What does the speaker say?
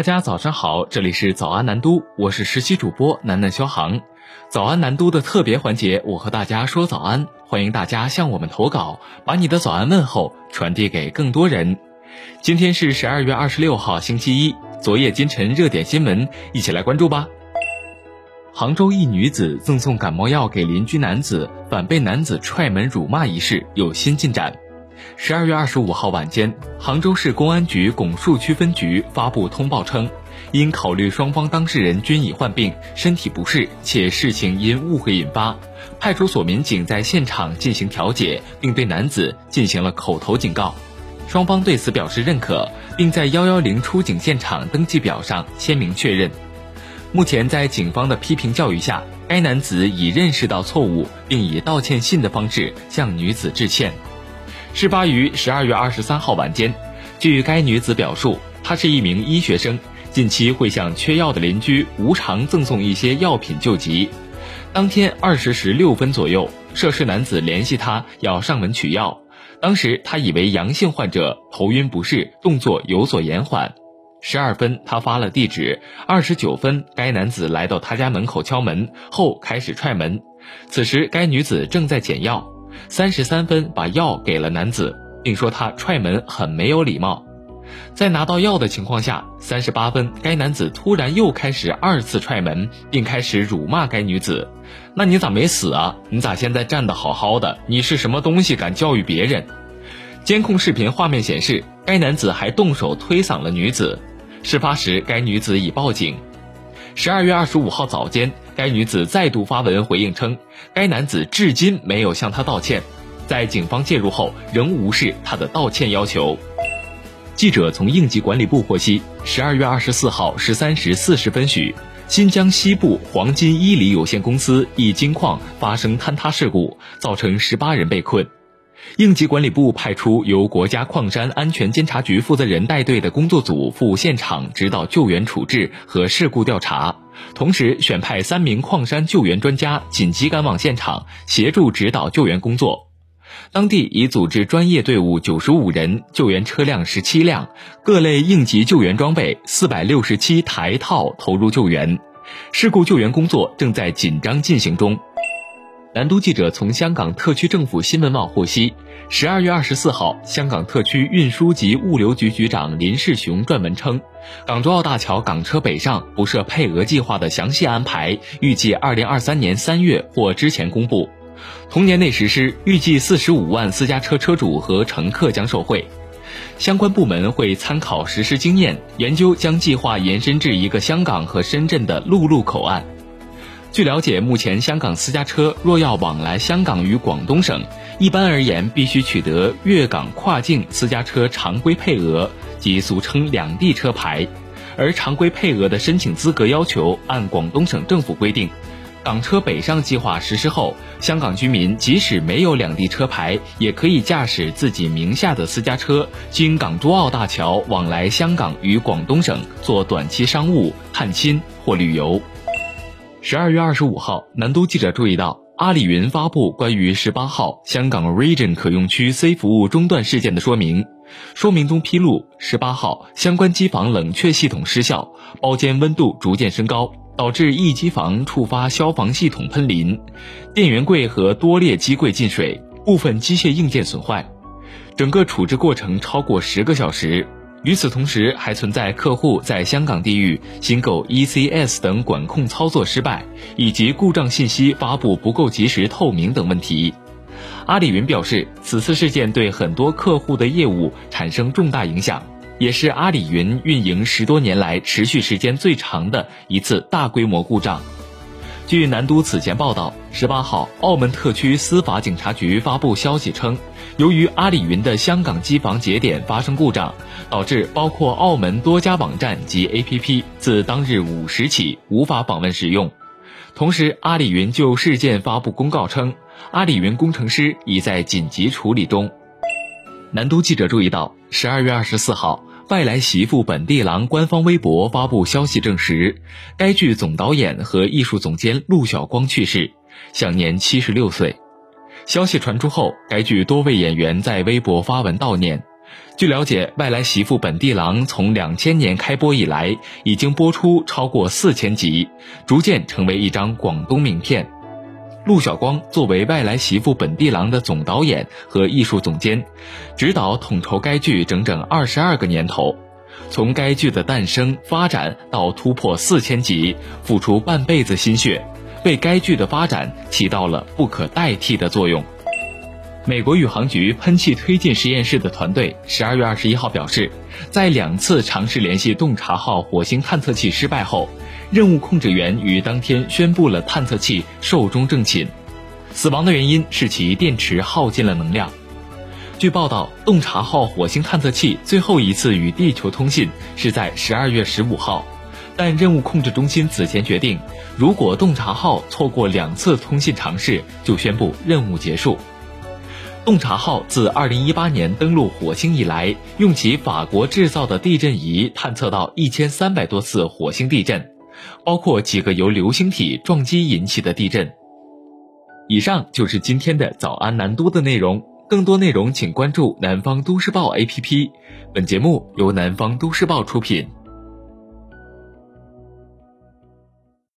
大家早上好，这里是早安南都，我是实习主播楠楠肖航。早安南都的特别环节，我和大家说早安，欢迎大家向我们投稿，把你的早安问候传递给更多人。今天是十二月二十六号，星期一，昨夜今晨热点新闻，一起来关注吧。杭州一女子赠送感冒药给邻居男子，反被男子踹门辱骂一事有新进展。十二月二十五号晚间，杭州市公安局拱墅区分局发布通报称，因考虑双方当事人均已患病、身体不适，且事情因误会引发，派出所民警在现场进行调解，并对男子进行了口头警告。双方对此表示认可，并在幺幺零出警现场登记表上签名确认。目前，在警方的批评教育下，该男子已认识到错误，并以道歉信的方式向女子致歉。事发于十二月二十三号晚间，据该女子表述，她是一名医学生，近期会向缺药的邻居无偿赠送一些药品救急。当天二十时六分左右，涉事男子联系她要上门取药，当时她以为阳性患者头晕不适，动作有所延缓。十二分，她发了地址。二十九分，该男子来到她家门口敲门后开始踹门，此时该女子正在捡药。三十三分把药给了男子，并说他踹门很没有礼貌。在拿到药的情况下，三十八分该男子突然又开始二次踹门，并开始辱骂该女子：“那你咋没死啊？你咋现在站得好好的？你是什么东西敢教育别人？”监控视频画面显示，该男子还动手推搡了女子。事发时，该女子已报警。十二月二十五号早间。该女子再度发文回应称，该男子至今没有向她道歉，在警方介入后仍无视她的道歉要求。记者从应急管理部获悉，十二月二十四号十三时四十分许，新疆西部黄金伊犁有限公司一金矿发生坍塌事故，造成十八人被困。应急管理部派出由国家矿山安全监察局负责人带队的工作组赴现场指导救援处置和事故调查，同时选派三名矿山救援专家紧急赶往现场协助指导救援工作。当地已组织专业队伍九十五人、救援车辆十七辆、各类应急救援装备四百六十七台套投入救援，事故救援工作正在紧张进行中。南都记者从香港特区政府新闻网获悉，十二月二十四号，香港特区运输及物流局局长林世雄撰文称，港珠澳大桥港车北上不设配额计划的详细安排，预计二零二三年三月或之前公布，同年内实施，预计四十五万私家车车主和乘客将受惠，相关部门会参考实施经验，研究将计划延伸至一个香港和深圳的陆路口岸。据了解，目前香港私家车若要往来香港与广东省，一般而言必须取得粤港跨境私家车常规配额，即俗称两地车牌。而常规配额的申请资格要求，按广东省政府规定，港车北上计划实施后，香港居民即使没有两地车牌，也可以驾驶自己名下的私家车，经港珠澳大桥往来香港与广东省做短期商务、探亲或旅游。十二月二十五号，南都记者注意到，阿里云发布关于十八号香港 Region 可用区 C 服务中断事件的说明。说明中披露，十八号相关机房冷却系统失效，包间温度逐渐升高，导致一机房触发消防系统喷淋，电源柜和多列机柜进水，部分机械硬件损坏，整个处置过程超过十个小时。与此同时，还存在客户在香港地域新购 ECS 等管控操作失败，以及故障信息发布不够及时透明等问题。阿里云表示，此次事件对很多客户的业务产生重大影响，也是阿里云运营十多年来持续时间最长的一次大规模故障。据南都此前报道，十八号，澳门特区司法警察局发布消息称，由于阿里云的香港机房节点发生故障，导致包括澳门多家网站及 APP 自当日五时起无法访问使用。同时，阿里云就事件发布公告称，阿里云工程师已在紧急处理中。南都记者注意到，十二月二十四号。外来媳妇本地郎官方微博发布消息证实，该剧总导演和艺术总监陆小光去世，享年七十六岁。消息传出后，该剧多位演员在微博发文悼念。据了解，外来媳妇本地郎从两千年开播以来，已经播出超过四千集，逐渐成为一张广东名片。陆小光作为外来媳妇本地郎的总导演和艺术总监，指导统筹该剧整整二十二个年头，从该剧的诞生发展到突破四千集，付出半辈子心血，为该剧的发展起到了不可代替的作用。美国宇航局喷气推进实验室的团队十二月二十一号表示，在两次尝试联系洞察号火星探测器失败后，任务控制员于当天宣布了探测器寿终正寝，死亡的原因是其电池耗尽了能量。据报道，洞察号火星探测器最后一次与地球通信是在十二月十五号，但任务控制中心此前决定，如果洞察号错过两次通信尝试，就宣布任务结束。洞察号自2018年登陆火星以来，用其法国制造的地震仪探测到1300多次火星地震，包括几个由流星体撞击引起的地震。以上就是今天的早安南都的内容，更多内容请关注南方都市报 APP。本节目由南方都市报出品。